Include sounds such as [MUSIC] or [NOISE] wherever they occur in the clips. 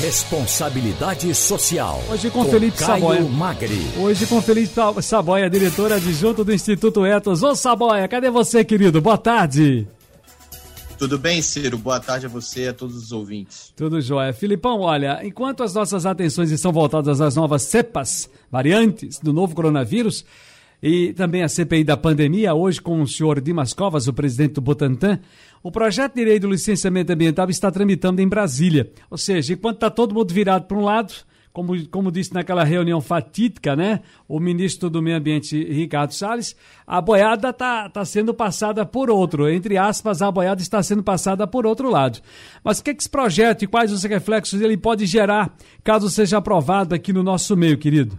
Responsabilidade social. Hoje com, com Felipe Caio Saboia. Magri. Hoje com Felipe Saboia, diretor adjunto do Instituto Etos. Ô Saboia, cadê você, querido? Boa tarde. Tudo bem, Ciro? Boa tarde a você e a todos os ouvintes. Tudo jóia. Filipão, olha, enquanto as nossas atenções estão voltadas às novas cepas, variantes do novo coronavírus, e também a CPI da pandemia, hoje com o senhor Dimas Covas, o presidente do Butantan, o projeto de lei do licenciamento ambiental está tramitando em Brasília. Ou seja, enquanto está todo mundo virado para um lado, como, como disse naquela reunião fatídica, né? O ministro do Meio Ambiente, Ricardo Salles, a boiada está tá sendo passada por outro. Entre aspas, a boiada está sendo passada por outro lado. Mas o que, é que esse projeto e quais os reflexos ele pode gerar caso seja aprovado aqui no nosso meio, querido?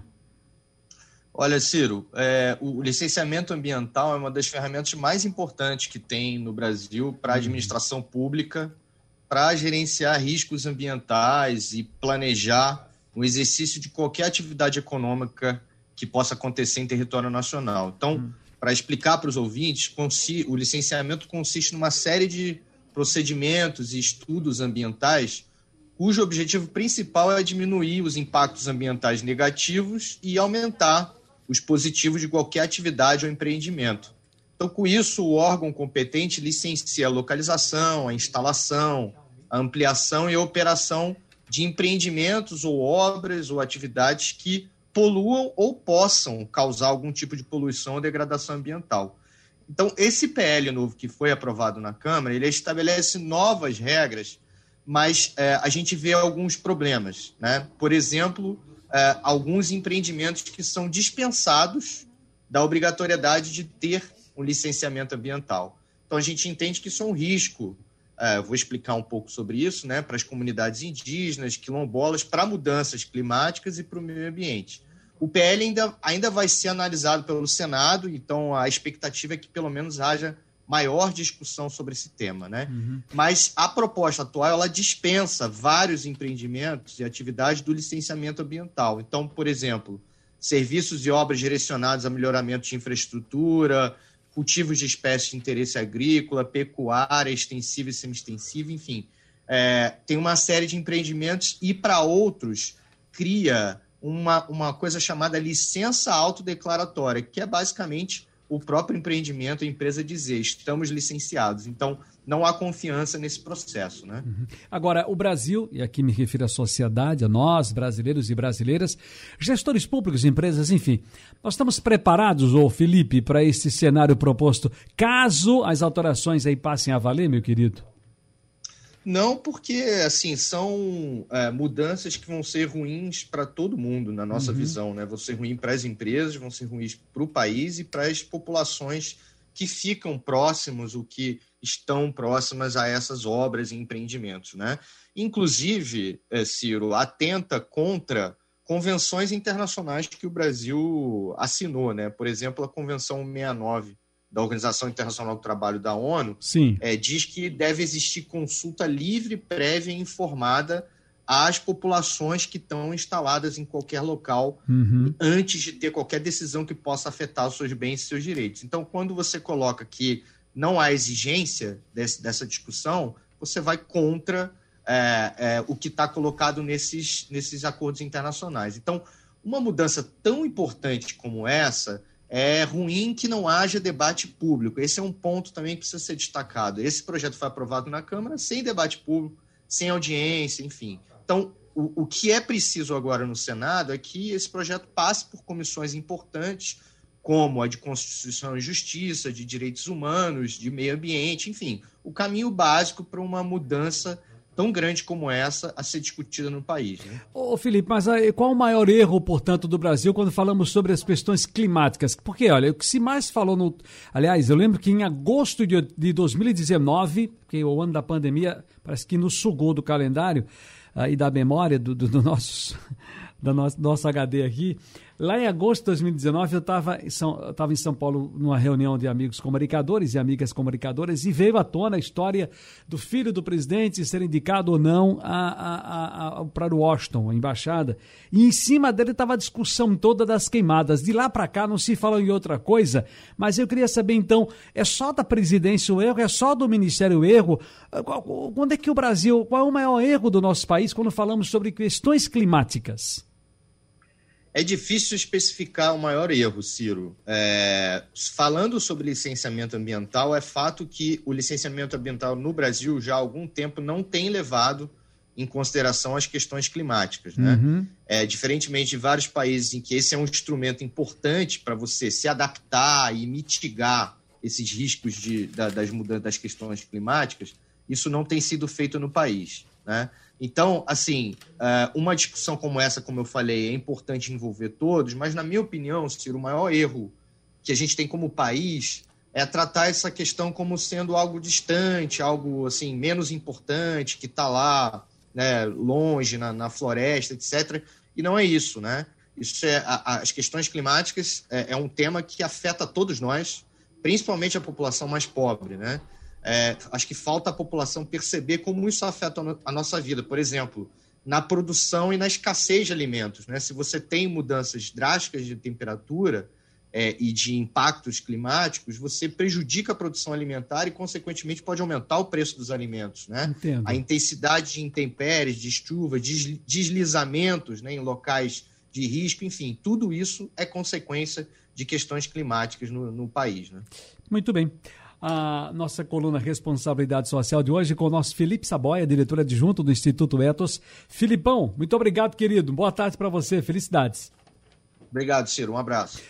Olha, Ciro, é, o licenciamento ambiental é uma das ferramentas mais importantes que tem no Brasil para a uhum. administração pública, para gerenciar riscos ambientais e planejar o exercício de qualquer atividade econômica que possa acontecer em território nacional. Então, uhum. para explicar para os ouvintes, o licenciamento consiste numa série de procedimentos e estudos ambientais cujo objetivo principal é diminuir os impactos ambientais negativos e aumentar os positivos de qualquer atividade ou empreendimento. Então, com isso, o órgão competente licencia a localização, a instalação, a ampliação e a operação de empreendimentos ou obras ou atividades que poluam ou possam causar algum tipo de poluição ou degradação ambiental. Então, esse PL novo que foi aprovado na Câmara, ele estabelece novas regras, mas é, a gente vê alguns problemas. Né? Por exemplo, uh, alguns empreendimentos que são dispensados da obrigatoriedade de ter um licenciamento ambiental. Então, a gente entende que isso é um risco. Uh, vou explicar um pouco sobre isso, né, para as comunidades indígenas, quilombolas, para mudanças climáticas e para o meio ambiente. O PL ainda, ainda vai ser analisado pelo Senado, então a expectativa é que pelo menos haja maior discussão sobre esse tema, né? Uhum. Mas a proposta atual ela dispensa vários empreendimentos e atividades do licenciamento ambiental. Então, por exemplo, serviços e obras direcionados a melhoramento de infraestrutura, cultivos de espécies de interesse agrícola, pecuária, extensiva e semi-extensiva, enfim, é, tem uma série de empreendimentos e para outros cria uma, uma coisa chamada licença autodeclaratória, que é basicamente o próprio empreendimento, a empresa dizer, estamos licenciados. Então, não há confiança nesse processo. Né? Uhum. Agora, o Brasil, e aqui me refiro à sociedade, a nós, brasileiros e brasileiras, gestores públicos, empresas, enfim, nós estamos preparados, ô Felipe, para esse cenário proposto, caso as alterações aí passem a valer, meu querido? Não, porque assim são é, mudanças que vão ser ruins para todo mundo, na nossa uhum. visão, né? Vão ser ruins para as empresas, vão ser ruins para o país e para as populações que ficam próximos, o que estão próximas a essas obras e empreendimentos, né? Inclusive, é, Ciro, atenta contra convenções internacionais que o Brasil assinou, né? Por exemplo, a Convenção 69 da Organização Internacional do Trabalho da ONU, é, diz que deve existir consulta livre, prévia e informada às populações que estão instaladas em qualquer local uhum. antes de ter qualquer decisão que possa afetar os seus bens e seus direitos. Então, quando você coloca que não há exigência desse, dessa discussão, você vai contra é, é, o que está colocado nesses, nesses acordos internacionais. Então, uma mudança tão importante como essa é ruim que não haja debate público. Esse é um ponto também que precisa ser destacado. Esse projeto foi aprovado na Câmara sem debate público, sem audiência, enfim. Então, o, o que é preciso agora no Senado é que esse projeto passe por comissões importantes, como a de Constituição e Justiça, de Direitos Humanos, de Meio Ambiente, enfim, o caminho básico para uma mudança tão grande como essa a ser discutida no país. Né? Ô Felipe, mas qual o maior erro, portanto, do Brasil quando falamos sobre as questões climáticas? Porque, olha, o que se mais falou no. Aliás, eu lembro que em agosto de, de 2019, que o ano da pandemia parece que nos sugou do calendário uh, e da memória do, do, do nosso, [LAUGHS] da nosso, nosso HD aqui, Lá em agosto de 2019, eu estava em, São, em São Paulo numa reunião de amigos comunicadores e amigas comunicadoras e veio à tona a história do filho do presidente ser indicado ou não para Washington, a embaixada. E em cima dele estava a discussão toda das queimadas. De lá para cá não se fala em outra coisa, mas eu queria saber então, é só da presidência o erro, é só do ministério o erro? Quando é que o Brasil, qual é o maior erro do nosso país quando falamos sobre questões climáticas? É difícil especificar o maior erro, Ciro. É, falando sobre licenciamento ambiental, é fato que o licenciamento ambiental no Brasil já há algum tempo não tem levado em consideração as questões climáticas. Né? Uhum. É, diferentemente de vários países em que esse é um instrumento importante para você se adaptar e mitigar esses riscos de, da, das mudanças das questões climáticas, isso não tem sido feito no país. Né? Então, assim, é, uma discussão como essa, como eu falei, é importante envolver todos, mas, na minha opinião, Ciro, o maior erro que a gente tem como país é tratar essa questão como sendo algo distante, algo assim menos importante, que está lá, né, longe na, na, floresta, etc. E não é isso, né? Isso é a, as questões climáticas é, é um tema que afeta todos nós, principalmente a população mais pobre, né? É, acho que falta a população perceber como isso afeta a nossa vida. Por exemplo, na produção e na escassez de alimentos. Né? Se você tem mudanças drásticas de temperatura é, e de impactos climáticos, você prejudica a produção alimentar e, consequentemente, pode aumentar o preço dos alimentos. Né? A intensidade de intempéries, de chuva, de deslizamentos né, em locais de risco, enfim, tudo isso é consequência de questões climáticas no, no país. Né? Muito bem a nossa coluna Responsabilidade Social de hoje com o nosso Felipe Saboia, diretor adjunto do Instituto Etos. Filipão, muito obrigado, querido. Boa tarde para você. Felicidades. Obrigado, Ciro. Um abraço.